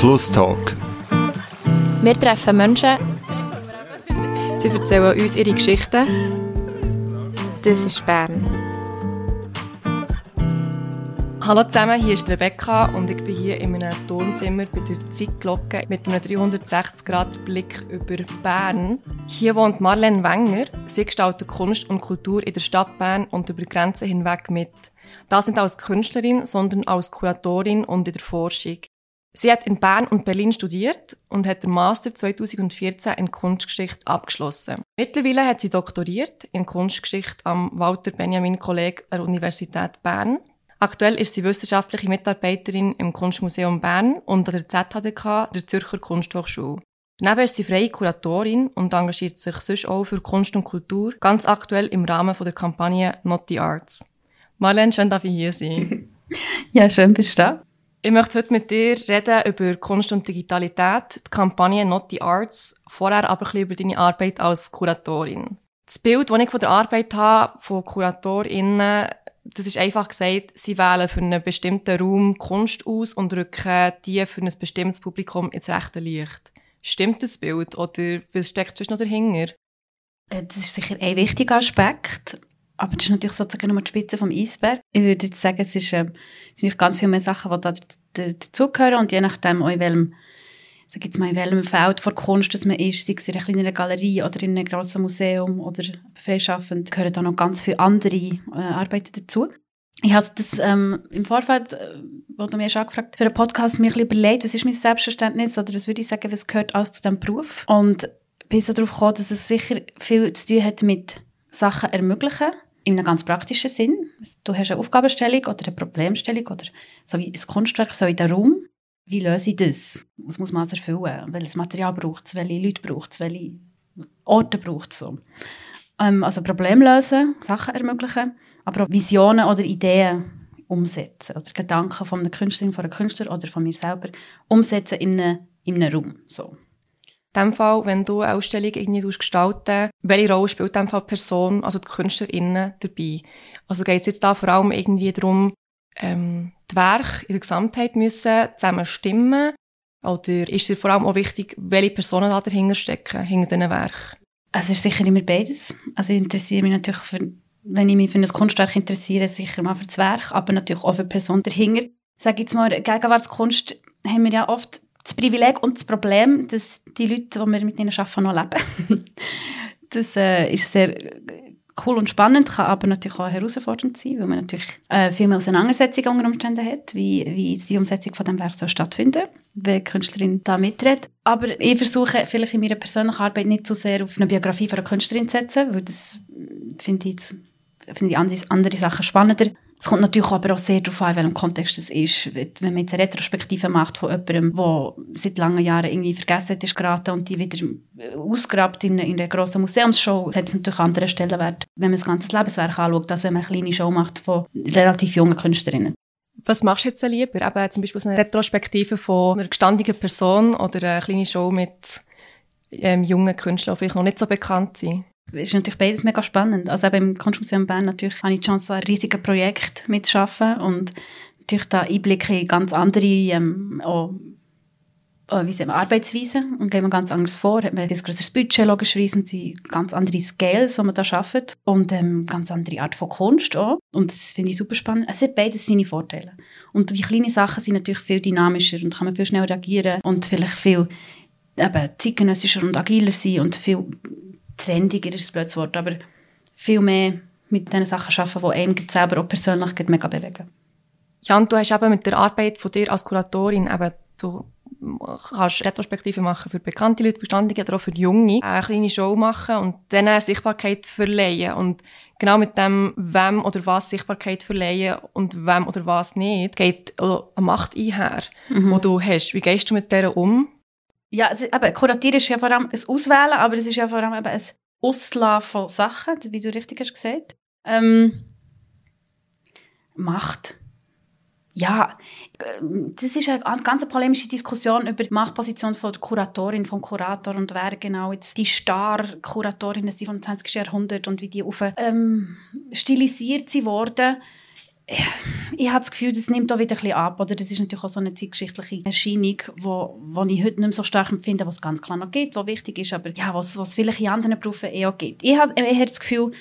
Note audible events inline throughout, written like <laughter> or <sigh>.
Plus Talk. Wir treffen Menschen. Sie erzählen uns ihre Geschichten. Das ist Bern. Hallo zusammen, hier ist Rebecca und ich bin hier in einem Tonzimmer bei der Zeitglocke mit einem 360-Grad-Blick über Bern. Hier wohnt Marlene Wenger. Sie gestaltet Kunst und Kultur in der Stadt Bern und über Grenzen hinweg mit. Das nicht als Künstlerin, sondern als Kuratorin und in der Forschung. Sie hat in Bern und Berlin studiert und hat den Master 2014 in Kunstgeschichte abgeschlossen. Mittlerweile hat sie doktoriert in Kunstgeschichte am Walter Benjamin Kolleg der Universität Bern. Aktuell ist sie wissenschaftliche Mitarbeiterin im Kunstmuseum Bern und an der ZHDK, der Zürcher Kunsthochschule. Daneben ist sie freie Kuratorin und engagiert sich sonst auch für Kunst und Kultur, ganz aktuell im Rahmen der Kampagne Not the Arts. Marlene, schön, dass ich hier sein. <laughs> ja, schön bist du da. Ich möchte heute mit dir reden über Kunst und Digitalität, die Kampagne Not the Arts, vorher aber ein bisschen über deine Arbeit als Kuratorin. Das Bild, das ich von der Arbeit habe, von KuratorInnen, das ist einfach gesagt, sie wählen für einen bestimmten Raum Kunst aus und rücken die für ein bestimmtes Publikum ins rechte Licht. Stimmt das Bild oder was steckt sonst noch dahinter? Äh, das ist sicher ein wichtiger Aspekt. Aber das ist natürlich sozusagen nur die Spitze vom Eisberg. Ich würde jetzt sagen, es, ist, äh, es sind ganz viele mehr Sachen, die da dazugehören und je nachdem in welchem, sag jetzt mal, in welchem Feld von Kunst dass man ist, sei es in einer kleinen Galerie oder in einem grossen Museum oder freischaffend, gehören da noch ganz viele andere äh, Arbeiten dazu. Ich habe das ähm, im Vorfeld, äh, wo du mir angefragt für einen Podcast, mir ein bisschen überlegt, was ist mein Selbstverständnis oder was würde ich sagen, was gehört alles zu diesem Beruf? Und bin so darauf gekommen, dass es sicher viel zu tun hat mit Sachen ermöglichen in einem ganz praktischen Sinn. Du hast eine Aufgabenstellung oder eine Problemstellung oder so wie ein Kunstwerk so in den Raum. Wie löse ich das? Was muss man also erfüllen? Welches Material braucht es? Welche Leute braucht es? Welche Orte braucht es? So. Ähm, also Probleme lösen, Sachen ermöglichen, aber auch Visionen oder Ideen umsetzen oder Gedanken von einer Künstlerin, von einem Künstler oder von mir selber umsetzen in einem, in einem Raum. So. In dem Fall, wenn du eine Ausstellung irgendwie gestalten welche Rolle spielt in dem Fall die Person, also die KünstlerInnen dabei? Also geht es jetzt da vor allem irgendwie darum, ähm, die Werke in der Gesamtheit müssen zusammen stimmen? Oder ist es vor allem auch wichtig, welche Personen da dahinter stecken, hinter diesen Werken? Also es ist sicher immer beides. Also ich interessiere mich natürlich für, wenn ich mich für ein Kunstwerk interessiere, sicher mal für das Werk, aber natürlich auch für die Person dahinter. Sag jetzt mal, Gegenwartskunst haben wir ja oft das Privileg und das Problem, dass die Leute, die wir mit ihnen arbeiten, noch leben. <laughs> das äh, ist sehr cool und spannend, kann aber natürlich auch herausfordernd sein, weil man natürlich äh, viel mehr Auseinandersetzungen unter Umständen hat, wie, wie die Umsetzung von dem Werk soll stattfinden wenn die Künstlerin da mitredet. Aber ich versuche vielleicht in meiner persönlichen Arbeit nicht so sehr auf eine Biografie von einer Künstlerin zu setzen, weil das finde ich, find ich andere, Sachen spannender. Es kommt natürlich aber auch sehr darauf an, in welchem Kontext es ist. Wenn man jetzt eine Retrospektive macht von jemandem, der seit langen Jahren irgendwie vergessen hat, ist geraten und die wieder ausgrabt in, in einer grossen Museumsshow, hat es natürlich einen anderen Stellenwert, wenn man das ganze Lebenswerk anschaut, als wenn man eine kleine Show macht von relativ jungen Künstlerinnen. Was machst du jetzt lieber? Eben zum Beispiel eine Retrospektive von einer gestandenen Person oder eine kleine Show mit ähm, jungen Künstlern, die vielleicht noch nicht so bekannt sind? Ist natürlich beides mega spannend. Also eben im Kunstmuseum Bern natürlich habe ich die Chance, ein riesiges Projekt mitzuschaffen und natürlich da Einblicke in ganz andere ähm, auch, sagen, Arbeitsweisen und gehen wir ganz anders vor. Hat man ein größeres Budget logischerweise und sind ganz andere Scales, die man da schafft und ähm, ganz andere Art von Kunst auch. Und das finde ich super spannend. Es hat beides seine Vorteile. Und die kleinen Sachen sind natürlich viel dynamischer und kann man viel schneller reagieren und vielleicht viel eben, zeitgenössischer und agiler sein und viel trendiger ist blödes Wort, aber viel mehr mit den Sachen arbeiten, die einem selber auch persönlich mega bewegen. Jan, du hast eben mit der Arbeit von dir als Kuratorin eben, du kannst Retrospektive machen für bekannte Leute, Verstandige oder auch für Junge, eine kleine Show machen und denen Sichtbarkeit verleihen. Und genau mit dem, wem oder was Sichtbarkeit verleihen und wem oder was nicht, geht eine Macht einher, mhm. die du hast. Wie gehst du mit der um? Ja, also, eben, Kuratieren ist ja vor allem ein Auswählen, aber es ist ja vor allem eben ein Auslassen von Sachen, wie du richtig hast gesagt. Ähm, Macht. Ja, das ist eine ganz polemische Diskussion über die Machtposition von der Kuratorin, vom Kurator und wer genau jetzt die Star-Kuratorinnen sind vom 20. Jahrhundert und wie die auf, ähm, stilisiert sie wurden. Ich habe das Gefühl, das nimmt auch wieder ein bisschen ab. Oder das ist natürlich auch so eine zeitgeschichtliche Erscheinung, wo ich heute nicht mehr so stark empfinde, was ganz klar noch gibt, was wichtig ist, aber ja, was, was vielleicht in anderen Berufen eh auch gibt. Ich habe, habe das Gefühl,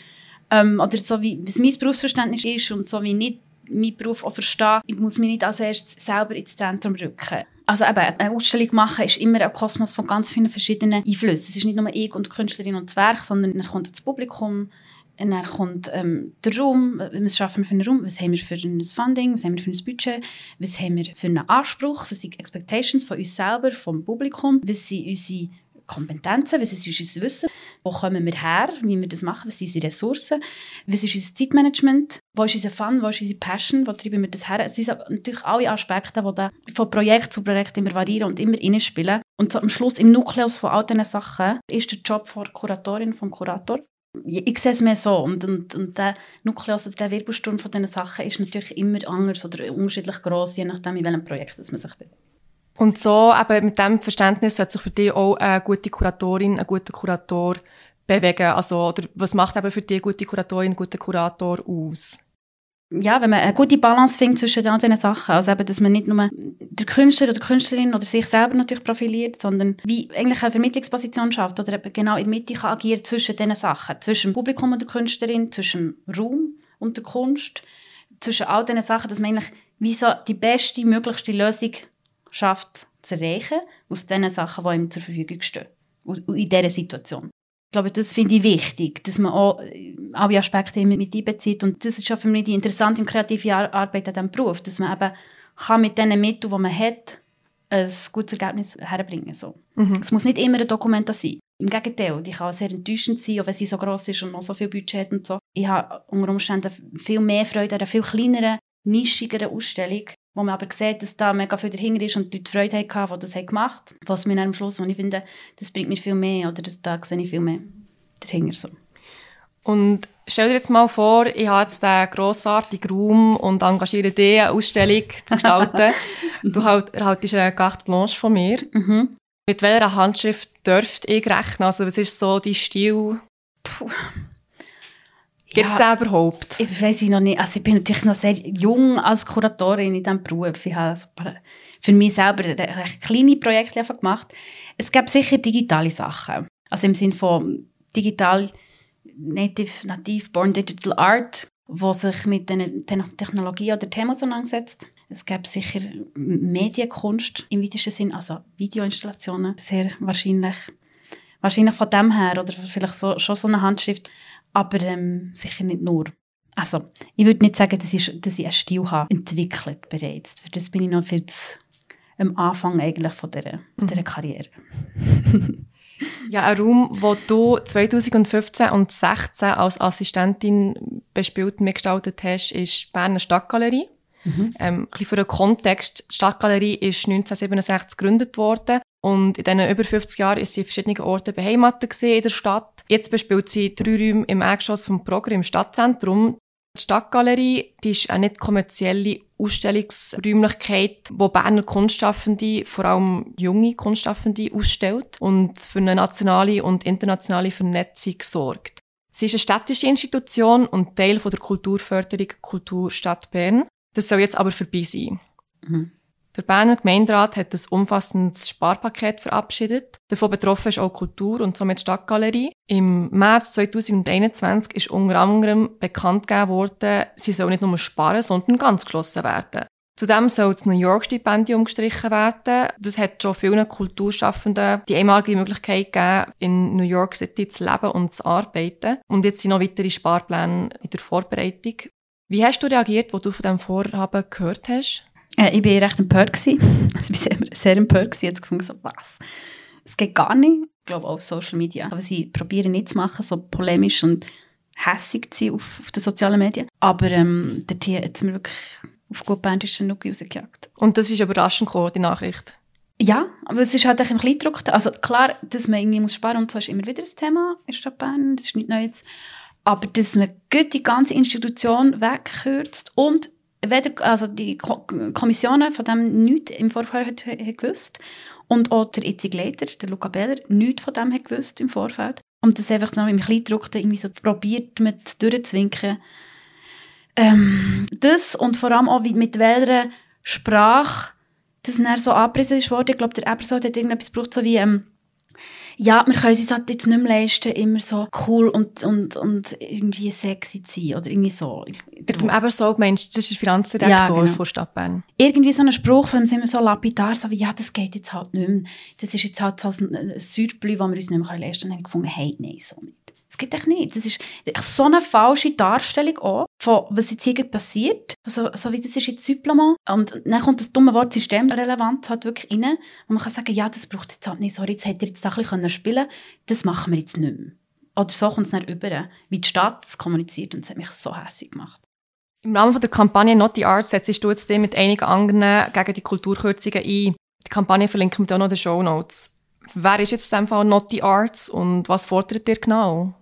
ähm, oder so wie was mein Berufsverständnis ist und so wie ich meinen Beruf auch verstehe, ich muss mich nicht als erstes selber ins Zentrum rücken. Also eben, eine Ausstellung machen ist immer ein Kosmos von ganz vielen verschiedenen Einflüssen. Es ist nicht nur ich und die Künstlerin und das Werk, sondern dann kommt das Publikum, und dann kommt ähm, der Raum, was schaffen wir für einen Raum, was haben wir für ein Funding, was haben wir für ein Budget, was haben wir für einen Anspruch, was sind Expectations von uns selber, vom Publikum, was sind unsere Kompetenzen, was ist unser Wissen, wo kommen wir her, wie wir das machen, was sind unsere Ressourcen, was ist unser Zeitmanagement, wo ist unser Fun, wo ist unsere Passion, wo treiben wir das her. Es sind natürlich alle Aspekte, die da von Projekt zu Projekt immer variieren und immer reinspielen. Und so am Schluss, im Nukleus von all diesen Sachen, ist der Job von Kuratorin, vom Kurator, ich sehe es mehr so. Und, und, und der Nukleus oder der Wirbelsturm von diesen Sachen ist natürlich immer anders oder unterschiedlich groß, je nachdem, in welchem Projekt man sich bewegt. Und so eben mit diesem Verständnis sollte sich für dich auch eine gute Kuratorin, ein guter Kurator bewegen. Also, oder was macht eben für dich eine gute Kuratorin, einen guten Kurator aus? Ja, wenn man eine gute Balance findet zwischen all diesen Sachen, also eben, dass man nicht nur der Künstler oder Künstlerin oder sich selber natürlich profiliert, sondern wie eigentlich eine Vermittlungsposition schafft oder eben genau in der Mitte kann agieren zwischen diesen Sachen, zwischen dem Publikum und der Künstlerin, zwischen dem Raum und der Kunst, zwischen all diesen Sachen, dass man eigentlich wie so die beste, möglichste Lösung schafft zu erreichen aus den Sachen, die ihm zur Verfügung stehen, in dieser Situation. Ich glaube, das finde ich wichtig, dass man auch äh, alle Aspekte mit einbezieht. Und das ist schon für mich die interessante und kreative Arbeit an diesem Beruf, dass man eben kann mit den Mitteln, die man hat, ein gutes Ergebnis herbringen so. Mhm. Es muss nicht immer ein Dokument sein. Im Gegenteil, die kann sehr enttäuschend sein, auch wenn sie so groß ist und noch so viel Budget hat und so. Ich habe unter Umständen viel mehr Freude an einer viel kleineren, nischigeren Ausstellung, wo man aber sieht, dass da mega viel dahinter ist und die Freude hatten, die das gemacht haben. Was mir am Schluss, und ich finde, das bringt mir viel mehr, oder das, da sehe ich viel mehr dahinter so. Und stell dir jetzt mal vor, ich habe jetzt diesen grossartigen Raum und engagiere dich, eine Ausstellung zu gestalten. <laughs> du halt, erhaltest eine Carte Blanche von mir. Mhm. Mit welcher Handschrift dürfte ich rechnen? Also was ist so dein Stil? Puh. Gibt es ja, den überhaupt? Ich weiß noch nicht. Also ich bin natürlich noch sehr jung als Kuratorin in diesem Beruf. Ich habe für mich selber recht kleine Projekte gemacht. Es gibt sicher digitale Sachen. Also im Sinne von digital, native, native born digital art, wo sich mit den Technologie oder Themen auseinandersetzt. Es gibt sicher Medienkunst im weitesten Sinn, also Videoinstallationen, sehr wahrscheinlich. Wahrscheinlich von dem her oder vielleicht so, schon so eine Handschrift aber ähm, sicher nicht nur. Also, ich würde nicht sagen, dass ich, dass ich einen Stil habe entwickelt bereits. Für das bin ich noch viel zu, am Anfang eigentlich von dieser, mhm. dieser Karriere. <laughs> ja, ein Raum, wo du 2015 und 2016 als Assistentin bespielt und mitgestaltet hast, ist die Berner Stadtgalerie. Mhm. Ähm, ein für den Kontext, die Stadtgalerie ist 1967 gegründet worden und in diesen über 50 Jahren ist sie an verschiedenen Orten beheimatet in der Stadt. Jetzt bespielt sie drei Räume im Erdgeschoss vom Programm im Stadtzentrum. Die Stadtgalerie die ist eine nicht kommerzielle Ausstellungsräumlichkeit, wo Berner Kunstschaffende, vor allem junge Kunstschaffende, ausstellt und für eine nationale und internationale Vernetzung sorgt. Sie ist eine städtische Institution und Teil von der Kulturförderung Kulturstadt Bern. Das soll jetzt aber vorbei sein. Mhm. Der Berner Gemeinderat hat ein umfassendes Sparpaket verabschiedet. Davon betroffen ist auch Kultur und somit die Stadtgalerie. Im März 2021 ist unter anderem bekannt gegeben worden, sie soll nicht nur sparen, sondern ganz geschlossen werden. Zudem soll das New York-Stipendium gestrichen werden. Das hat schon vielen Kulturschaffenden die einmalige Möglichkeit gegeben, in New York City zu leben und zu arbeiten. Und jetzt sind noch weitere Sparpläne in der Vorbereitung. Wie hast du reagiert, als du von diesem Vorhaben gehört hast? Äh, ich war recht empört. <laughs> Also ich war sehr, sehr empört. Ich habe gefunden, so, was? Es geht gar nicht. Ich glaube auch auf Social Media. Aber sie probieren nicht zu machen, so polemisch und hässig zu sein auf, auf den sozialen Medien. Aber ähm, der Tier hat es mir wirklich auf gut bandischen Nuki rausgejagt. Und das ist überraschend gekommen, die Nachricht? Ja, aber es ist halt ein bisschen Druck. Also klar, dass man irgendwie muss sparen und so ist immer wieder ein Thema in Stadt Bern. Das ist nichts Neues. Aber dass man die ganze Institution wegkürzt und weder, also die Kommissionen von dem nichts im Vorfeld hat, gewusst und auch der jetzige Leiter, der Luca Beller, nichts von dem hat gewusst im Vorfeld. Und das einfach noch im Kleindruck irgendwie so probiert mit durchzuwinken. ähm, das und vor allem auch mit welcher Sprache das dann so angepriesen ist worden. Ich glaube, der Episode hat irgendetwas gebraucht, so wie, ähm, ja, wir können uns halt jetzt nicht mehr leisten, immer so cool und, und, und irgendwie sexy zu sein oder irgendwie so. Mit dem Ebersold meinst das ist der Finanzdirektor ja, genau. von Stadt Bern? Irgendwie so ein Spruch von immer so lapidar, so wie, ja, das geht jetzt halt nicht mehr. Das ist jetzt halt so ein Säureblü, das wir uns nicht mehr leisten können. Und dann gefunden, hey, nein, so nicht. Das geht echt nicht. Das ist so eine falsche Darstellung auch von, was jetzt hier passiert. So, so wie das ist jetzt Supplement. Und dann kommt das dumme Wort Systemrelevanz halt wirklich rein. Und man kann sagen, ja, das braucht jetzt halt nicht. Sorry, jetzt hätte ihr jetzt ein bisschen spielen Das machen wir jetzt nicht mehr. Oder so kommt es dann über, wie die Stadt es kommuniziert. Und das hat mich so hässlich gemacht. Im Rahmen der Kampagne Not the Arts setzt du jetzt mit einigen anderen gegen die Kulturkürzungen ein. Die Kampagne verlinken wir auch noch in den Show Notes. Wer ist jetzt in diesem Fall the Arts und was fordert ihr genau?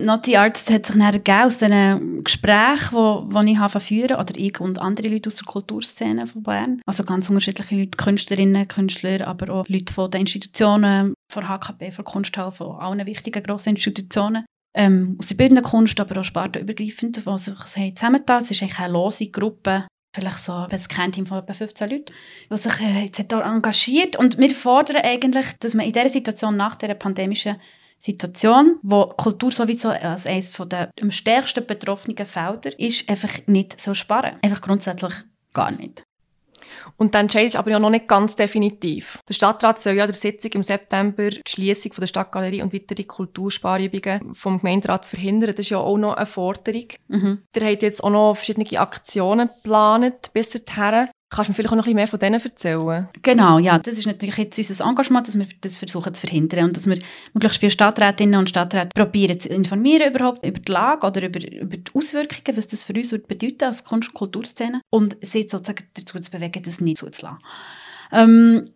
Naughty Arts hat sich dann aus diesen Gesprächen, die, die ich habe führen oder ich und andere Leute aus der Kulturszene von Bern. Also ganz unterschiedliche Leute, Künstlerinnen, Künstler, aber auch Leute von den Institutionen, von HKB, von Kunsthalle, von allen wichtigen grossen Institutionen. Ähm, aus der bildenden Kunst, aber auch spartenübergreifend, die sich zusammengetan Es ist eigentlich eine lose Gruppe, vielleicht so ein Kernteam von etwa 15 Leuten, die sich äh, jetzt engagiert. Und wir fordern eigentlich, dass man in dieser Situation nach der pandemischen Situation, wo Kultur sowieso als eines der am stärksten betroffenen Felder ist, einfach nicht so sparen. Einfach grundsätzlich gar nicht. Und dann Entscheid ist aber ja noch nicht ganz definitiv. Der Stadtrat soll ja der Sitzung im September die Schließung der Stadtgalerie und weitere Kultursparübungen vom Gemeinderat verhindern. Das ist ja auch noch eine Forderung. Mhm. Der hat jetzt auch noch verschiedene Aktionen geplant bis dahin. Kannst du mir vielleicht auch noch ein bisschen mehr von denen erzählen? Genau, ja. Das ist natürlich jetzt unser Engagement, dass wir das versuchen zu verhindern und dass wir möglichst viele Stadträtinnen und Stadträte probieren zu informieren überhaupt über die Lage oder über, über die Auswirkungen, was das für uns wird bedeuten als Kunst- und Kulturszene und sie sozusagen dazu zu bewegen, das nicht zuzulassen. Ähm,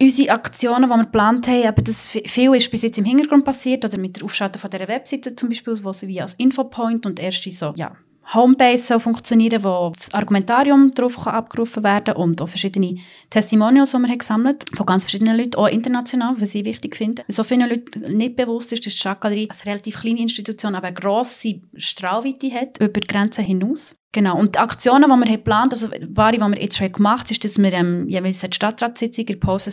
unsere Aktionen, die wir geplant haben, eben das viel ist bis jetzt im Hintergrund passiert, oder mit der Aufschaltung von dieser Webseite zum Beispiel, wo sie wie als Infopoint und erste so, ja, Homebase soll funktionieren, wo das Argumentarium darauf abgerufen werden kann und auch verschiedene Testimonials, die wir haben gesammelt von ganz verschiedenen Leuten, auch international, was ich wichtig finde. So vielen Leuten nicht bewusst ist, dass die Stadtgalerie eine relativ kleine Institution, aber eine grosse Strahlweite hat über die Grenzen hinaus. Genau, und die Aktionen, die wir geplant haben, also wahre, die wir jetzt schon gemacht haben, ist, dass wir ähm, jeweils in der Stadtratssitzung in der Pause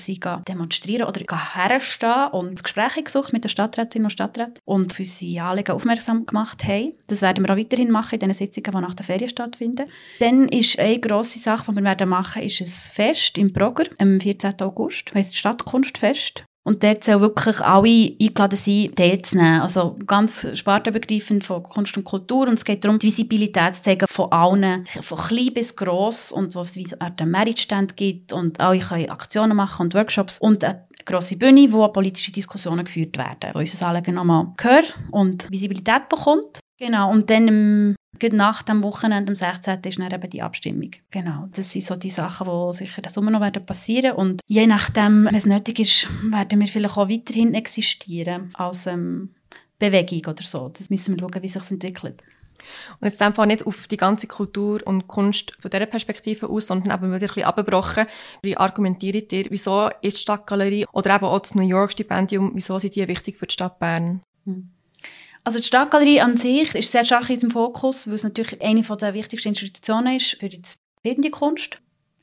demonstrieren oder herstehen und Gespräche gesucht mit den Stadträtinnen und Stadträten und für unsere Anliegen aufmerksam gemacht haben. Das werden wir auch weiterhin machen in den Sitzungen, die nach der Ferien stattfinden. Dann ist eine grosse Sache, die wir werden machen, ist ein Fest im Progr am 14. August, das heisst Stadtkunstfest. Und dort sollen wirklich alle eingeladen sein, teilzunehmen. Also ganz spartenübergreifend von Kunst und Kultur. Und es geht darum, die Visibilität zu zeigen von allen, von klein bis gross. Und wo es wie einen Meritstand gibt. Und alle können Aktionen machen und Workshops. Und eine grosse Bühne, wo politische Diskussionen geführt werden. Wo unser Anliegen nochmal Gehör und Visibilität bekommt. Genau, und dann nach dem Wochenende, am 16. ist dann eben die Abstimmung. Genau, das sind so die Sachen, die sicher das immer noch werden passieren Und je nachdem, wenn es nötig ist, werden wir vielleicht auch weiterhin existieren als ähm, Bewegung oder so. Das müssen wir schauen, wie sich das entwickelt. Und jetzt einfach nicht auf die ganze Kultur und Kunst von dieser Perspektive aus, sondern eben wieder ein bisschen abgebrochen. Wie argumentiert ihr, wieso ist die Stadtgalerie oder eben auch das New York Stipendium, wieso sind die wichtig für die Stadt Bern? Hm. Also die Stadtgalerie an sich ist sehr stark in unserem Fokus, weil es natürlich eine der wichtigsten Institutionen ist für die bildende Kunst.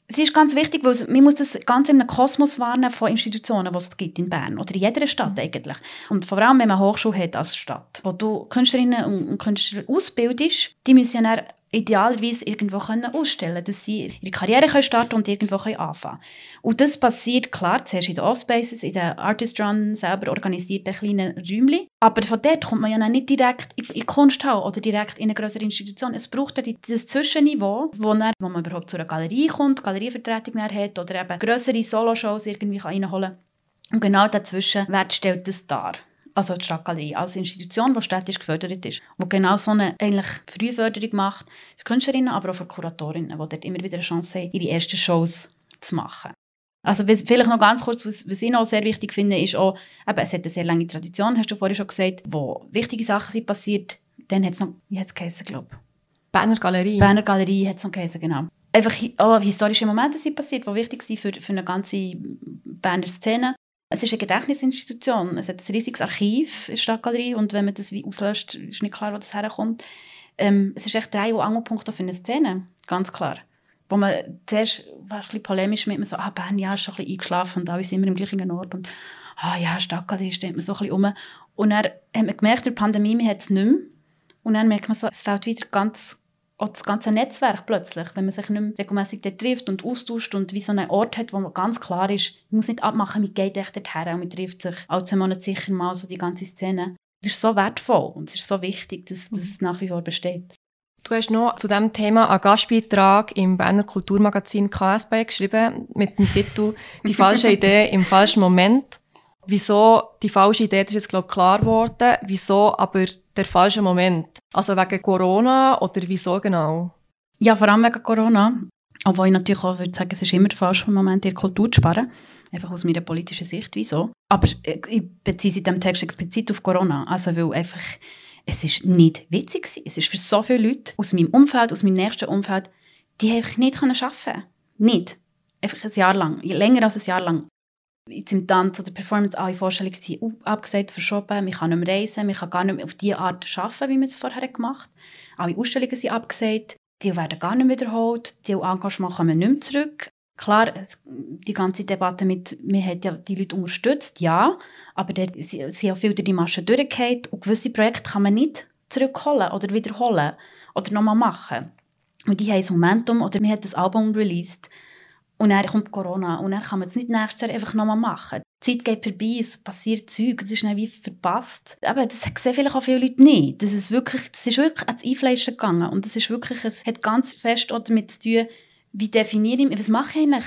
Es ist ganz wichtig, weil man muss das ganz in einem Kosmos warnen von Institutionen, die es gibt in Bern oder in jeder Stadt eigentlich. Und vor allem, wenn man eine Hochschule hat als Stadt, wo du Künstlerinnen und Künstler ausbildest, die müssen ja idealerweise irgendwo können ausstellen dass sie ihre Karriere können starten und irgendwo können anfangen Und das passiert, klar, zuerst in den Offspaces, in den Artist Run selber organisierten kleinen Räumchen. Aber von dort kommt man ja nicht direkt in die Kunsthalle oder direkt in eine größere Institution. Es braucht ja das Zwischenniveau, wo, dann, wo man überhaupt zu einer Galerie kommt, Galerievertretung hat oder eben größere Soloshows irgendwie reinholen kann. Und genau dazwischen, stellt das dar? Also die Stadtgalerie als Institution, die städtisch gefördert ist, die genau so eine eigentlich Frühförderung macht für Künstlerinnen, aber auch für Kuratorinnen, die dort immer wieder eine Chance haben, ihre ersten Shows zu machen. Also vielleicht noch ganz kurz, was, was ich noch sehr wichtig finde, ist auch, eben, es hat eine sehr lange Tradition, hast du vorhin schon gesagt, wo wichtige Sachen sind passiert. Dann hat es noch, wie hat es geheißen, glaube ich? Berner Galerie. Berner Galerie hat es noch geheißen, genau. Einfach auch historische Momente sind passiert, die wichtig sind für, für eine ganze Berner Szene. Es ist eine Gedächtnisinstitution. Es hat ein riesiges Archiv in der Stadtgalerie und wenn man das wie auslöscht, ist nicht klar, wo das herkommt. ähm, es ist echt Dreh- und Angelpunkt für eine Szene, ganz klar. Wo man zuerst war ein polemisch mit mir so, ah, Bern, ja, ist schon ein bisschen eingeschlafen und alle sind immer im gleichen Ort und ah, ja, Stadtgalerie steht man so ein bisschen um. Und dann hat man gemerkt, durch die Pandemie, man hat es nicht mehr. Und dann merkt man so, es fällt wieder ganz auch das ganze Netzwerk plötzlich, wenn man sich nicht mehr regelmäßig trifft und austauscht und wie so einen Ort hat, wo man ganz klar ist, man muss nicht abmachen, wie geht echt dorthin und man trifft sich alle zwei Monate sicher mal so die ganze Szene. Das ist so wertvoll und es ist so wichtig, dass das nach wie vor besteht. Du hast noch zu diesem Thema einen Gastbeitrag im Berner Kulturmagazin KSB geschrieben mit dem Titel <laughs> «Die falsche Idee im falschen Moment». Wieso die falsche Idee, ist jetzt glaube ich klar geworden. Wieso aber der falsche Moment? Also wegen Corona oder wieso genau? Ja, vor allem wegen Corona. Obwohl ich natürlich auch würde sagen, es ist immer der falsche Moment, die Kultur zu sparen. Einfach aus meiner politischen Sicht, wieso. Aber äh, ich beziehe sie in diesem Text explizit auf Corona. Also weil einfach, es ist nicht witzig war. Es ist für so viele Leute aus meinem Umfeld, aus meinem nächsten Umfeld, die einfach nicht arbeiten können. Nicht. Einfach ein Jahr lang. Länger als ein Jahr lang jetzt im Tanz oder Performance alle Vorstellungen sind abgesagt, verschoben, man kann nicht mehr reisen, man kann gar nicht mehr auf die Art arbeiten, wie man es vorher gemacht hat. Alle Ausstellungen sind abgesagt, die werden gar nicht wiederholt, die Engagement kommen nicht mehr zurück. Klar, die ganze Debatte mit, man hat ja die Leute unterstützt, ja, aber der, sie, sie haben viel durch die Maschen durchgefallen und gewisse Projekte kann man nicht zurückholen oder wiederholen oder nochmal machen. Und die haben ein Momentum oder man hat das Album released und dann kommt Corona und dann kann man es nicht nächstes Jahr einfach nochmal machen. Die Zeit geht vorbei, es passiert Zeug, das ist dann wie verpasst. Aber das sehen vielleicht auch viele Leute nicht. Das ist wirklich, das ist wirklich ans Einfleischen gegangen und das ist wirklich, es hat ganz fest auch damit zu tun, wie definiere ich, was mache ich eigentlich?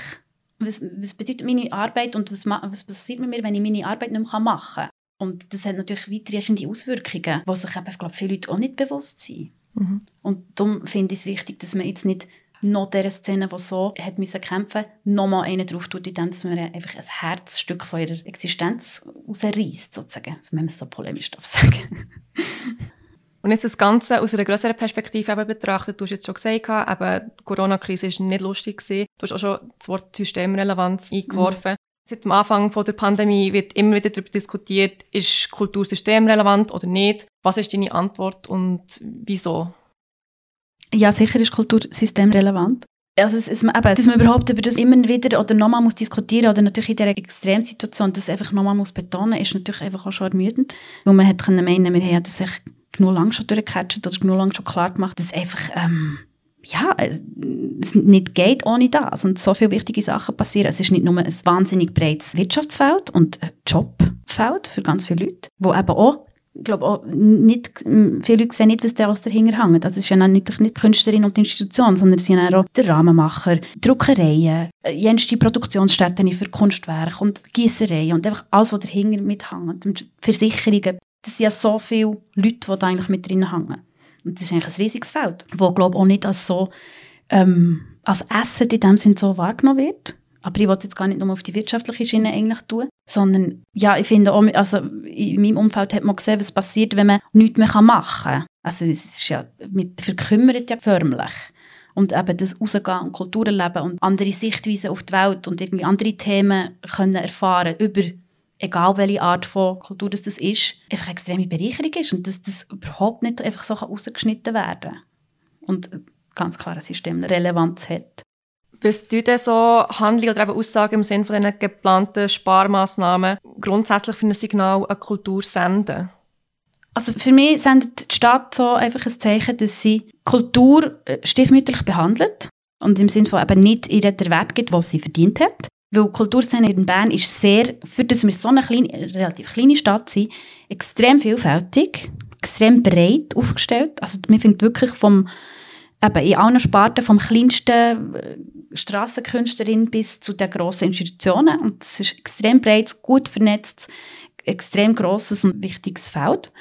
Was, was bedeutet meine Arbeit und was, was passiert mit mir, wenn ich meine Arbeit nicht mehr machen kann? Und das hat natürlich weitreichende Auswirkungen, die sich eben, glaube viele Leute auch nicht bewusst sind. Mhm. Und darum finde ich es wichtig, dass man jetzt nicht noch dieser Szene, die so hat müssen kämpfen noch mal einen drauf tut, indem man einfach ein Herzstück von ihrer Existenz rausreißt, sozusagen. Also, wenn man es so polemisch darf sagen. <laughs> Und jetzt das Ganze aus einer größeren Perspektive eben betrachtet, du hast jetzt schon gesagt, eben, die Corona-Krise war nicht lustig. Gewesen. Du hast auch schon das Wort Systemrelevanz eingeworfen. Mhm. Seit dem Anfang der Pandemie wird immer wieder darüber diskutiert, ist Kultur systemrelevant oder nicht. Was ist deine Antwort und wieso? Ja, sicher ist Kultursystem relevant. Also es, es, eben, dass man überhaupt über das immer wieder oder nochmal muss diskutieren oder natürlich in dieser Extremsituation das einfach nochmal muss betonen, ist natürlich einfach auch schon ermüdend. Weil man hätte können meinen, wir haben das echt genug lang schon durchgecatcht oder genug lang schon klar gemacht, dass einfach, ähm, ja, es nicht geht ohne das und so viele wichtige Sachen passieren. Es ist nicht nur ein wahnsinnig breites Wirtschaftsfeld und ein Jobfeld für ganz viele Leute, wo eben auch ich glaube auch nicht, viele Leute sehen nicht, was da dahinter hängt. Das ist ja nicht, nicht die Künstlerin und die Institution, sondern sie sind auch der Rahmenmacher, Druckereien, äh, jenste Produktionsstätten für Kunstwerke und Gießereien und einfach alles, was dahinter mithängt. Versicherungen. Das sind ja so viele Leute, die da eigentlich mit drin hängen. Und das ist eigentlich ein riesiges Feld, das, glaube auch nicht als so, ähm, als Asset in dem Sinn so wahrgenommen wird. Aber ich wollte jetzt gar nicht nur auf die wirtschaftliche Schiene eigentlich tun, sondern ja, ich finde auch, also in meinem Umfeld hat man gesehen, was passiert, wenn man nichts mehr machen kann. Also es ist ja, man verkümmert ja förmlich. Und eben das Rausgehen und Kultur erleben und andere Sichtweisen auf die Welt und irgendwie andere Themen können erfahren über egal welche Art von Kultur das, ist, einfach eine extreme Bereicherung ist und dass das überhaupt nicht einfach so rausgeschnitten werden kann. Und ganz klar System Relevanz hat. Was tun so Handlungen oder eben Aussagen im Sinne von diesen geplanten Sparmaßnahmen grundsätzlich für ein Signal an Kultur senden? Also für mich sendet die Stadt so einfach ein Zeichen, dass sie Kultur äh, stiefmütterlich behandelt und im Sinne von eben nicht ihr den Wert gibt, was sie verdient hat. Weil Kulturszene in Bern ist sehr, für das wir so eine kleine, relativ kleine Stadt sind, extrem vielfältig, extrem breit aufgestellt. Also man findet wirklich vom eben in allen Sparten vom kleinsten äh, Strassenkünstlerin bis zu den grossen Institutionen. Und es ist extrem breit, gut vernetzt, extrem grosses und wichtiges Feld.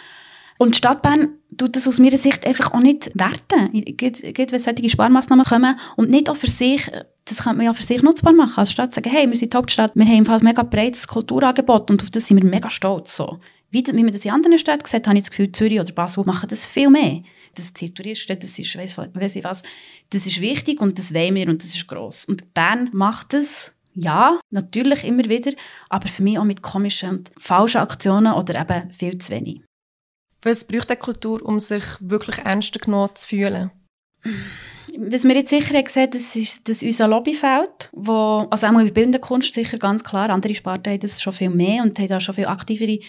Und die Stadt Bern tut das aus meiner Sicht einfach auch nicht werten. Gerade wenn solche Sparmaßnahmen kommen und nicht auch für sich, das könnte man ja für sich nutzbar machen, als Stadt sagen, hey, wir sind die Hauptstadt, wir haben ein mega breites Kulturangebot und auf das sind wir mega stolz. So. Wie, wie man das in anderen Städten sieht, habe ich das Gefühl, Zürich oder Basel machen das viel mehr das zieht Touristen, das ist, weiss, weiss ich was. Das ist wichtig und das wollen wir und das ist gross. Und Bern macht das ja, natürlich immer wieder, aber für mich auch mit komischen und falschen Aktionen oder eben viel zu wenig. Was braucht die Kultur, um sich wirklich ernster genommen zu fühlen? Was wir jetzt sicher haben gesehen, das ist das unser Lobbyfeld, wo, also auch bei bildender Kunst sicher ganz klar, andere Sparten haben das schon viel mehr und haben da schon viel aktivere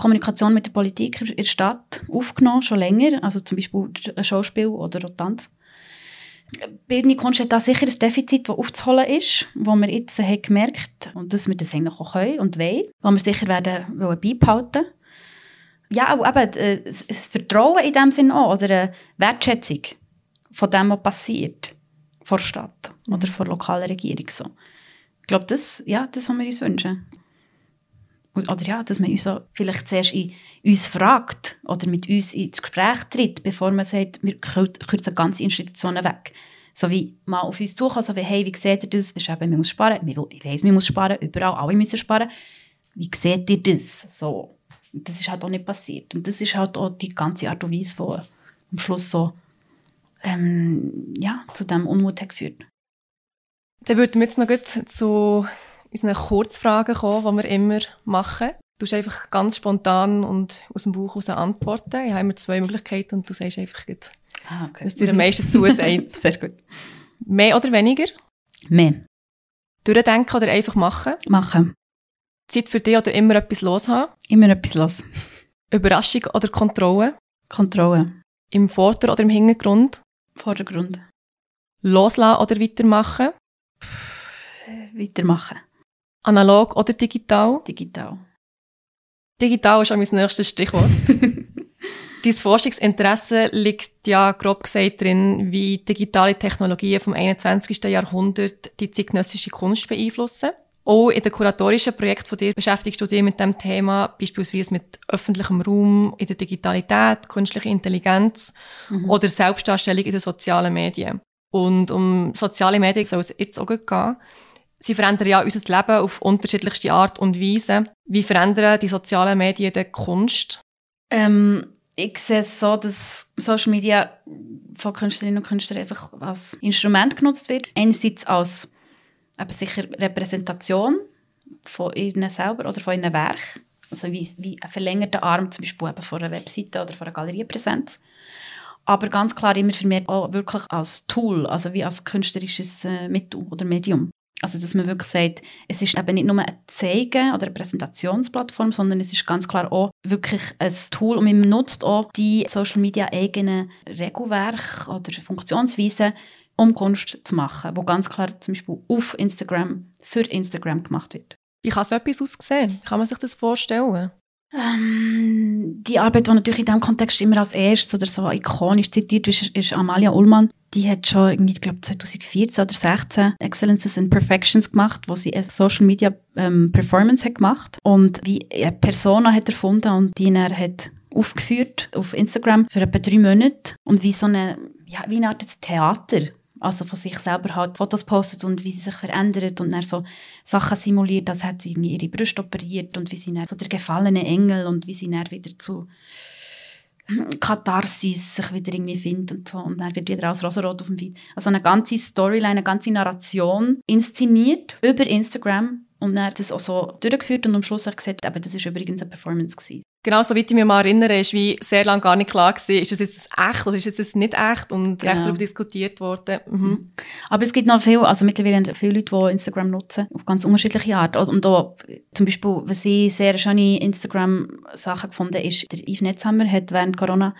Kommunikation mit der Politik in der Stadt aufgenommen, schon länger, also zum Beispiel ein Schauspiel oder Tanz. Bildende Kunst hat da sicher ein Defizit, das aufzuholen ist, wo wir jetzt haben gemerkt und dass wir das eigentlich auch können und wollen, wo wir sicher werden wollen beibehalten Ja, auch eben äh, das Vertrauen in dem Sinne auch, oder eine Wertschätzung von dem, was passiert vor der Stadt mhm. oder vor der lokalen Regierung. So. Ich glaube, das, ja, das, was wir uns wünschen. Oder ja, dass man uns so vielleicht zuerst in uns fragt oder mit uns ins Gespräch tritt, bevor man sagt, wir kürzen ganze Institutionen weg. So wie mal auf uns zukommen, so wie, hey, wie seht ihr das? Wir schreiben, wir müssen sparen. Ich weiss, wir müssen sparen. Überall, alle müssen sparen. Wie seht ihr das? So. Das ist halt auch nicht passiert. Und das ist halt auch die ganze Art und Weise, die am Schluss so ähm, ja, zu diesem Unmut hat geführt. Dann würden wir jetzt noch zu unseren Kurzfragen kommen, die wir immer machen. Du hast einfach ganz spontan und aus dem Buch heraus antworten. Ich habe immer zwei Möglichkeiten und du sagst einfach, gut, ah, okay. was dir am meisten zusagt. <laughs> Sehr gut. Mehr oder weniger? Mehr. Durchdenken oder einfach machen? Machen. Zeit für dich oder immer etwas los haben? Immer etwas los. Überraschung oder Kontrolle? Kontrolle. Im Vorder- oder im Hintergrund? Vordergrund. Loslassen oder weitermachen? Weitermachen. Analog oder digital? Digital. Digital ist auch mein nächstes Stichwort. <laughs> Dein Forschungsinteresse liegt ja grob gesagt drin, wie digitale Technologien vom 21. Jahrhundert die zeitgenössische Kunst beeinflussen. Auch in den kuratorischen Projekten von dir beschäftigst du dich mit dem Thema, beispielsweise mit öffentlichem Raum, in der Digitalität, künstlicher Intelligenz mhm. oder Selbstdarstellung in den sozialen Medien. Und um soziale Medien soll es jetzt auch gehen. Sie verändern ja unser Leben auf unterschiedlichste Art und Weise. Wie verändern die sozialen Medien die Kunst? Ähm, ich sehe es so, dass Social Media von Künstlerinnen und Künstlern einfach als Instrument genutzt wird. Einerseits als eben sicher Repräsentation von ihnen selber oder von ihrem Werk. Also wie, wie ein verlängerter Arm zum Beispiel eben von einer Webseite oder von einer Galeriepräsenz. Aber ganz klar immer für mich auch wirklich als Tool, also wie als künstlerisches äh, Mittel oder Medium. Also, dass man wirklich sagt, es ist eben nicht nur ein Zeigen oder eine Präsentationsplattform, sondern es ist ganz klar auch wirklich ein Tool und man nutzt auch die Social Media eigenen Regelwerke oder Funktionsweisen, um Kunst zu machen, wo ganz klar zum Beispiel auf Instagram für Instagram gemacht wird. Wie kann so etwas aussehen? Kann man sich das vorstellen? Ähm, die Arbeit, die natürlich in diesem Kontext immer als erstes oder so ikonisch zitiert ist, ist Amalia Ullmann. Die hat schon, irgendwie, ich glaube, 2014 oder 2016 Excellences and Perfections gemacht, wo sie eine Social Media ähm, Performance hat gemacht. Und wie eine Persona hat erfunden und die er hat aufgeführt auf Instagram für etwa drei Monate. Und wie so eine, ja, wie eine Art Theater also von sich selber halt Fotos postet und wie sie sich verändert und dann so Sachen simuliert, als hat sie ihre Brüste operiert und wie sie dann so der gefallene Engel und wie sie dann wieder zu Katharsis sich wieder irgendwie findet und so und dann wird wieder als Rosarot auf dem Feed. Also eine ganze Storyline, eine ganze Narration inszeniert über Instagram und dann hat das auch so durchgeführt und am Schluss habe ich gesagt, eben, das war übrigens eine Performance. Gewesen. Genau, soweit ich mich mal erinnere, ist wie sehr lange gar nicht klar gewesen, ist es jetzt echt oder ist es jetzt nicht echt und genau. recht darüber diskutiert worden. Mhm. mhm. Aber es gibt noch viel, also mittlerweile viele Leute, die Instagram nutzen, auf ganz unterschiedliche Art. Also, und da, zum Beispiel, was ich sehr schöne Instagram-Sachen gefunden ist, der Yves Netzhammer hat während Corona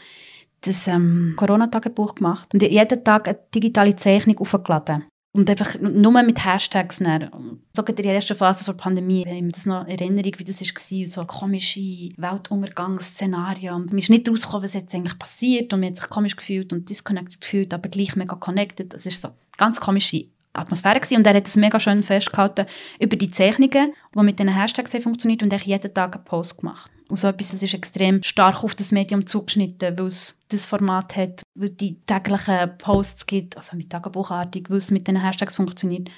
das ähm, Corona-Tagebuch gemacht und jeden Tag eine digitale Zeichnung aufgeladen. Und einfach nur mit Hashtags. Dann. So in der ersten Phase der Pandemie habe ich mir das noch Erinnerung, wie das war, so komische Weltuntergangsszenarien. Und mir ist nicht rausgekommen, was jetzt eigentlich passiert. Und mir hat sich komisch gefühlt und disconnected gefühlt, aber gleich mega connected. Das ist so ganz komische Atmosphäre gewesen. Und er hat es mega schön festgehalten über die Zeichnungen, die mit diesen Hashtags funktioniert und er jeden Tag einen Post gemacht. Und so etwas, das ist extrem stark auf das Medium zugeschnitten, weil es das Format hat, weil die täglichen Posts gibt, also mit Tagebuchartig, weil es mit den Hashtags funktioniert,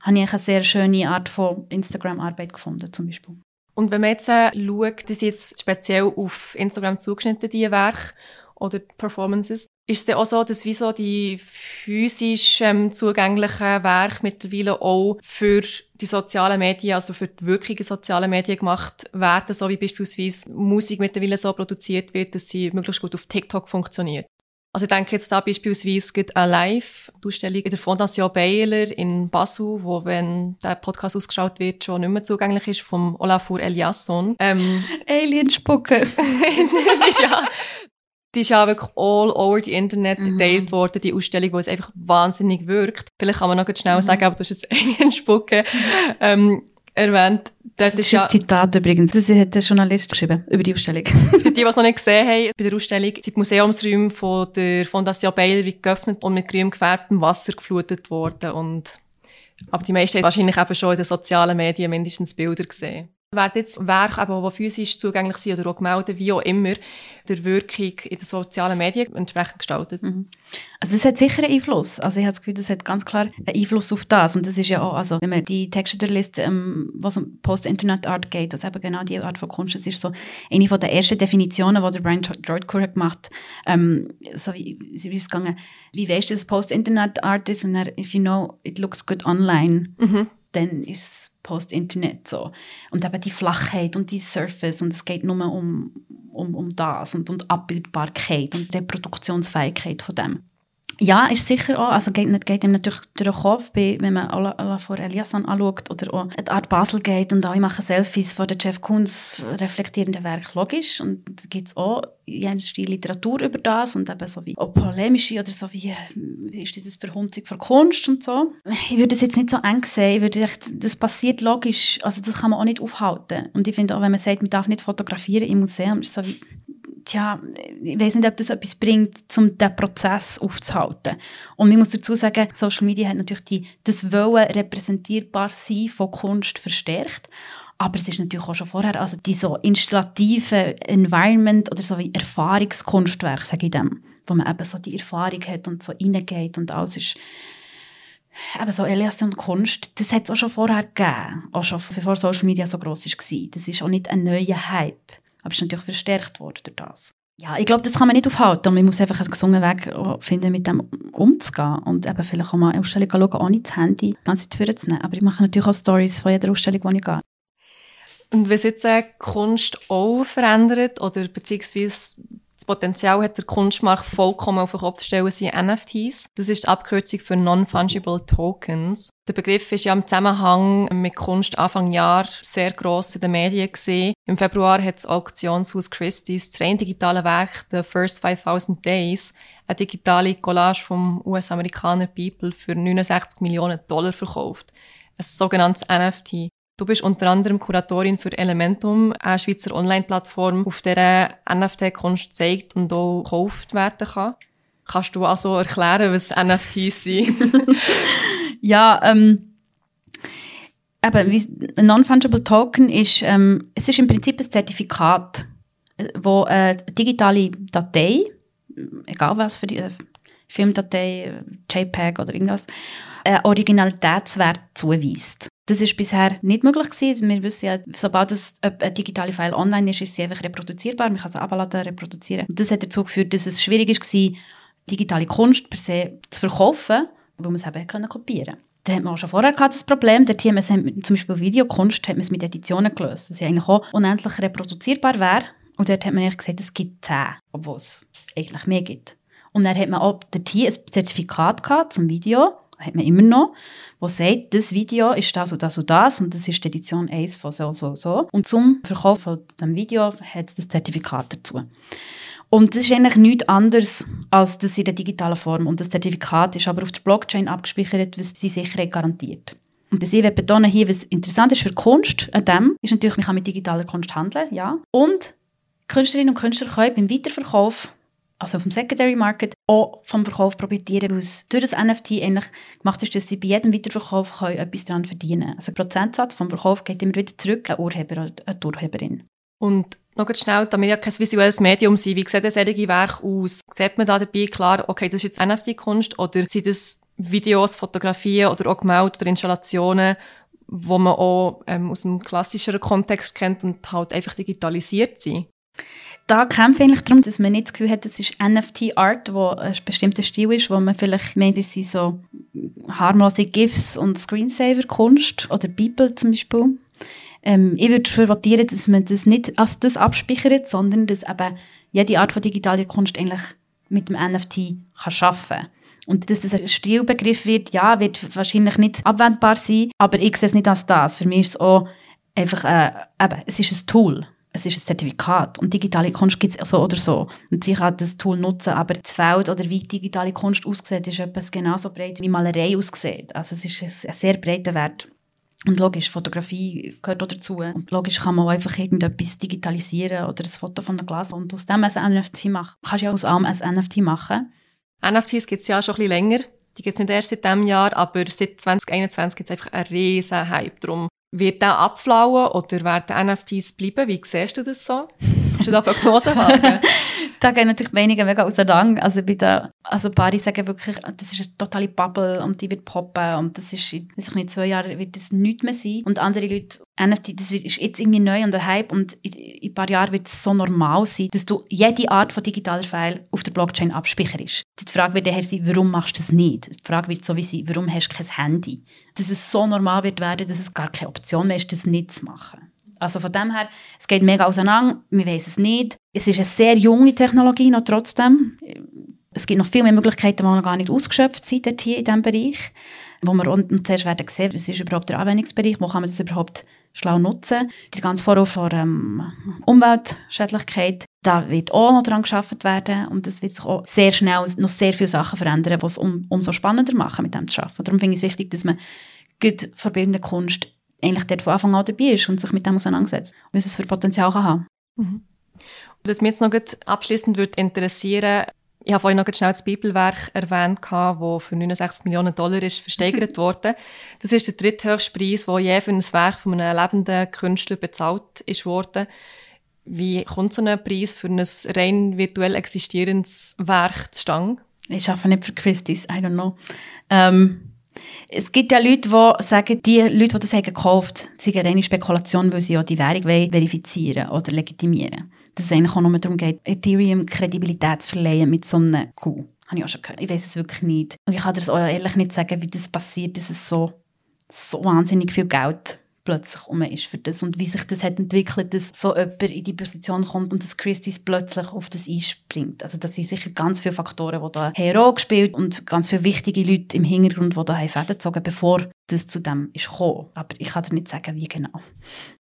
habe ich eine sehr schöne Art von Instagram-Arbeit gefunden, zum Beispiel. Und wenn man jetzt äh, schaut, das jetzt speziell auf Instagram zugeschnitten, die Werke oder Performances, Ist es dann auch so, dass wie so die physisch ähm, zugänglichen Werke mittlerweile auch für die sozialen Medien, also für die wirklichen sozialen Medien gemacht werden, so wie beispielsweise Musik mittlerweile so produziert wird, dass sie möglichst gut auf TikTok funktioniert? Also ich denke jetzt da beispielsweise gibt Alive, die Ausstellung in der Fondation Baylor in Basel, wo, wenn der Podcast ausgeschaut wird, schon nicht mehr zugänglich ist, vom Olafur Eliasson. Ähm, Alien-Spucken. <laughs> das ist ja, die ist ja wirklich all over die Internet Mhm. geteilt worden, die Ausstellung, wo es einfach wahnsinnig wirkt. Vielleicht kann man noch schnell Mhm. sagen, aber du hast jetzt <laughs> Alien-Spucken ähm, erwähnt. Dort Das ist ja, ein Zitat übrigens. Das hat der Journalist geschrieben über die Ausstellung. <laughs> Für die, die es noch nicht gesehen haben, bei der Ausstellung sind die Museumsräume von der Fondation wie geöffnet und mit grün gefärbtem Wasser geflutet worden. Und, aber die meisten haben wahrscheinlich eben schon in den sozialen Medien mindestens Bilder gesehen. Werden jetzt Werke, eben, die physisch zugänglich sind oder auch gemeldet, wie auch immer, der Wirkung in den sozialen Medien entsprechend gestaltet. Also das hat sicher einen Einfluss. Also ich habe das Gefühl, das hat ganz klar einen Einfluss auf das. Und das ist ja auch, also wenn man die Texte durchliest, ähm, was um Post-Internet-Art geht, also eben genau die Art von Kunst, das ist so eine von der ersten Definitionen, die der Brian Droidcore hat gemacht ähm, so wie, wie ist es gegangen, wie weißt du, dass Post-Internet-Art ist? Und dann, if you know, it looks good online, Mhm. dann ist es Post-Internet so. Und eben die Flachheit und die Surface und es geht nur um, um, um das und, und Abbildbarkeit und Reproduktionsfähigkeit von dem. Ja, ist sicher auch, also geht, geht ihm natürlich durch den Kopf, wenn man Ola- Olafur Eliasson anschaut oder auch die Art Basel geht und alle machen Selfies von der Jeff Koons reflektierenden Werk, logisch. Und da gibt es auch jenes die Literatur über das und eben so wie auch polemische oder so wie, wie ist das Verhunzung von Kunst und so. Ich würde es jetzt nicht so eng sehen, ich würde echt, das passiert logisch, also das kann man auch nicht aufhalten. Und ich finde auch, wenn man sagt, man darf nicht fotografieren im Museum, ist so wie, tja, ich weiß nicht, ob das etwas bringt, um diesen Prozess aufzuhalten. Und man muss dazu sagen, Social Media hat natürlich die, das Wollen repräsentierbar sein von Kunst verstärkt. Aber es ist natürlich auch schon vorher, also die so installative Environment oder so wie Erfahrungskunstwerk, sage ich dem, wo man eben so die Erfahrung hat und so reingeht und alles ist eben so Elias und Kunst, das hat es auch schon vorher gegeben, auch schon bevor Social Media so gross war. Das ist auch nicht ein neuer Hype, aber es ist natürlich verstärkt worden durch das. Ja, ich glaube, das kann man nicht aufhalten. Man muss einfach einen gesungenen Weg auch finden, mit dem umzugehen. Und eben vielleicht auch mal eine Ausstellung schauen, ohne das Handy die ganze Zeit vorzunehmen. Aber ich mache natürlich auch Stories von jeder Ausstellung, wo ich gehe. Und wenn sich jetzt äh, Kunst auch verändert oder beziehungsweise Potenzial hat der Kunstmarkt vollkommen auf den Kopf stellen, sind NFTs. Das ist die Abkürzung für Non-Fungible Tokens. Der Begriff ist ja im Zusammenhang mit Kunst Anfang Jahr sehr gross in den Medien gesehen. Im Februar hat das Auktionshaus Christie's das rein digitale Werk The First 5000 Days, eine digitale Collage vom US-Amerikaner People für 69 Millionen Dollar verkauft. Ein sogenanntes NFT. Du bist unter anderem Kuratorin für Elementum, eine Schweizer Online-Plattform, auf der NFT-Kunst zeigt und auch gekauft werden kann. Kannst du also erklären, was NFTs sind? <laughs> Ja, ähm, wie- ein Non-Fungible Token ist, ähm, es ist im Prinzip ein Zertifikat, äh, wo eine digitale Datei, egal was für die äh, Filmdatei, äh, JPEG oder irgendwas, einen Originalitätswert zuweist. Das ist bisher nicht möglich gewesen. Wir wissen ja, sobald es ob ein digitale File online ist, ist sie einfach reproduzierbar. Man kann sie abladen, reproduzieren. Und das hat dazu geführt, dass es schwierig war, digitale Kunst per se zu verkaufen, weil man es eben kopieren Da hat man auch schon vorher gehabt, das Problem. Es mit- zum Beispiel Videokunst hat man es mit Editionen gelöst, was ja eigentlich auch unendlich reproduzierbar wäre. Und dort hat man eigentlich gesagt, es gibt zehn, obwohl es eigentlich mehr gibt. Und dann hat man auch dort hier ein Zertifikat gehabt zum Video, hat man immer noch, wo sagt, das Video ist das und das und das und das ist die Edition 1 von so, so, so. Und zum Verkauf von dem Video hat es das Zertifikat dazu. Und das ist eigentlich nichts anderes als das in der digitalen Form. Und das Zertifikat ist aber auf der Blockchain abgespeichert, was die Sicherheit garantiert. Und ich will betonen hier, was interessant ist für Kunst an dem, ist natürlich, man kann mit digitaler Kunst handeln, ja. Und Künstlerinnen und Künstler können beim Weiterverkauf, also dem Secondary Market, auch vom Verkauf profitieren, weil es durch das NFT eigentlich gemacht ist, dass sie bei jedem Weiterverkauf können etwas daran verdienen Also der Prozentsatz vom Verkauf geht immer wieder zurück an Urheber oder an die Urheberin. Und noch ganz schnell, da wir ja kein visuelles Medium sind, wie sieht ein solches Werk aus? Sieht man da dabei klar, okay, das ist jetzt NFT-Kunst oder sind das Videos, Fotografien oder auch Gemälde oder Installationen, wo man auch ähm, aus einem klassischeren Kontext kennt und halt einfach digitalisiert sind? Da kämpfe ich darum, dass man nicht das Gefühl hat, das ist NFT-Art, wo ein bestimmter Stil ist, wo man vielleicht meint, es sind so harmlose GIFs und Screensaver-Kunst oder Bibel zum Beispiel. Ähm, ich würde dafür votieren, dass man das nicht als das abspeichert, sondern dass eben jede Art von digitaler Kunst eigentlich mit dem NFT kann arbeiten kann. Und dass das ein Stilbegriff wird, ja, wird wahrscheinlich nicht abwendbar sein, aber ich sehe es nicht als das. Für mich ist es auch einfach, äh, eben, es ist ein Tool es ist ein Zertifikat. Und digitale Kunst gibt es so oder so. Und sie kann das Tool nutzen, aber das Feld oder wie digitale Kunst aussieht, ist etwas genauso breit wie Malerei aussieht. Also es ist ein sehr breiter Wert. Und logisch, Fotografie gehört auch dazu. Und logisch kann man auch einfach irgendetwas digitalisieren oder ein Foto von einem Glas und aus dem ein NFT machen. Du kannst ja aus allem ein NFT machen. NFTs gibt es ja schon ein bisschen länger. Die gibt es nicht erst seit diesem Jahr, aber seit 2021 gibt es einfach einen riesen Hype drum. Wird der abflauen oder werden NFTs bleiben? Wie siehst du das so? Hast du da Prognosen wagen? <laughs> da gehen natürlich wenige mega auseinander. Also, bei der, also Paare sagen wirklich, das ist eine totale Bubble und die wird poppen und das ist in nicht, zwei Jahren wird das nichts mehr sein. Und andere Leute, NFT, das ist jetzt irgendwie neu und der Hype und in, in ein paar Jahren wird es so normal sein, dass du jede Art von digitaler File auf der Blockchain abspeicherst. Die Frage wird daher sein, warum machst du das nicht? Die Frage wird so wie sein, warum hast du kein Handy? Dass es so normal wird werden, dass es gar keine Option mehr ist, das nicht zu machen. Also von dem her, es geht mega auseinander, wir wissen es nicht. Es ist eine sehr junge Technologie noch trotzdem. Es gibt noch viel mehr Möglichkeiten, die noch gar nicht ausgeschöpft sind hier in diesem Bereich, wo wir unten zuerst werden sehen, was ist überhaupt der Anwendungsbereich, wo kann man das überhaupt schlau nutzen. Der ganze Vorwurf vor ähm, Umweltschädlichkeit, da wird auch noch daran geschaffen werden und es wird sich auch sehr schnell noch sehr viele Sachen verändern, die es um, umso spannender machen, mit dem zu arbeiten. Darum finde ich es wichtig, dass man gut verbindende Kunst eigentlich dort von Anfang an dabei ist und sich mit dem auseinandersetzt, was es für Potenzial kann haben. Mhm. Was mich jetzt noch abschließend würde interessieren, ich habe vorhin noch schnell das Bibelwerk erwähnt, das für 69 Millionen Dollar ist versteigert <laughs> worden. Das ist der dritthöchste Preis, der je für ein Werk von einem lebenden Künstler bezahlt ist worden. Wie kommt so ein Preis für ein rein virtuell existierendes Werk zustande? Ich arbeite nicht für Christie's, I don't know. Ähm, es gibt ja Leute, die sagen, die Leute, die das haben gekauft, sind eine Spekulation, weil sie ja die Währung verifizieren oder legitimieren. Dass es eigentlich auch nur darum geht, Ethereum Kredibilität zu verleihen mit so einem Coup. Habe ich auch schon gehört. Ich weiß es wirklich nicht. Und ich kann dir auch ehrlich nicht sagen, wie das passiert, dass es so, so wahnsinnig viel Geld plötzlich um ist für das und wie sich das hat entwickelt, dass so jemand in die Position kommt und dass Christie's plötzlich auf das einspringt. Also das sind sicher ganz viele Faktoren, die da Hero gespielt und ganz viele wichtige Leute im Hintergrund, die da Fäden gezogen, bevor das zu dem ist gekommen. Aber ich kann dir nicht sagen, wie genau.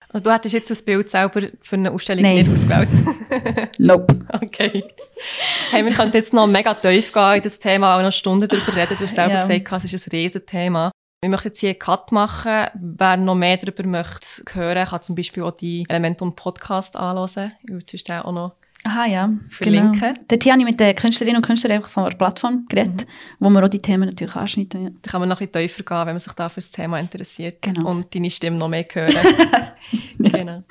Also du hättest jetzt das Bild selber für eine Ausstellung Nein. nicht ausgewählt? <laughs> <laughs> nope. Okay. Hey, wir können jetzt noch mega tief gehen in das Thema, auch noch Stunden darüber reden. Du hast selber ja. gesagt, es ist ein Riesenthema. Wir möchten jetzt hier einen Cut machen. Wer noch mehr darüber möchte hören, kann zum Beispiel auch die Elementum Podcast anhören. Ich würde auch noch Aha, ja. Verlinken. Genau. Dort habe ich mit den Künstlerinnen und Künstlern von der Plattform geredet, mhm. wo wir auch die Themen natürlich anschneiden. Ja. Da kann man noch ein bisschen tiefer gehen, wenn man sich da für das Thema interessiert genau. und deine Stimme noch mehr <laughs> hören. ja. genau.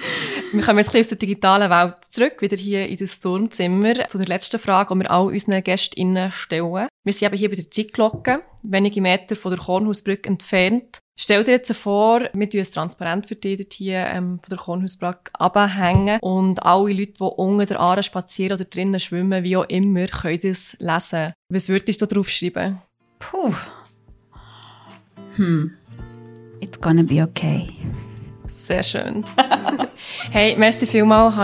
Wir kommen jetzt ein bisschen aus der digitalen Welt zurück, wieder hier in das Turmzimmer, zu der letzten Frage, die wir all unseren GästInnen stellen. Wir sind eben hier bei der Zeitglocke, wenige Meter von der Kornhausbrücke entfernt. Stell dir jetzt vor, wir tun ein Transparent für dich hier ähm, von der Kornhausbrücke abhängen und alle Leute, die unter der Aare spazieren oder drinnen schwimmen, wie auch immer, können das lesen. Was würdest du drauf schreiben? Puh. Hm. It's gonna be okay. Sehr schön. <laughs> hey, merci vielmals,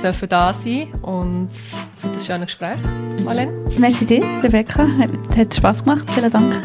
dass ich da sein und für das schöne Gespräch. Marlene? Merci dir, Rebecca. Hat, hat Spass gemacht. Vielen Dank.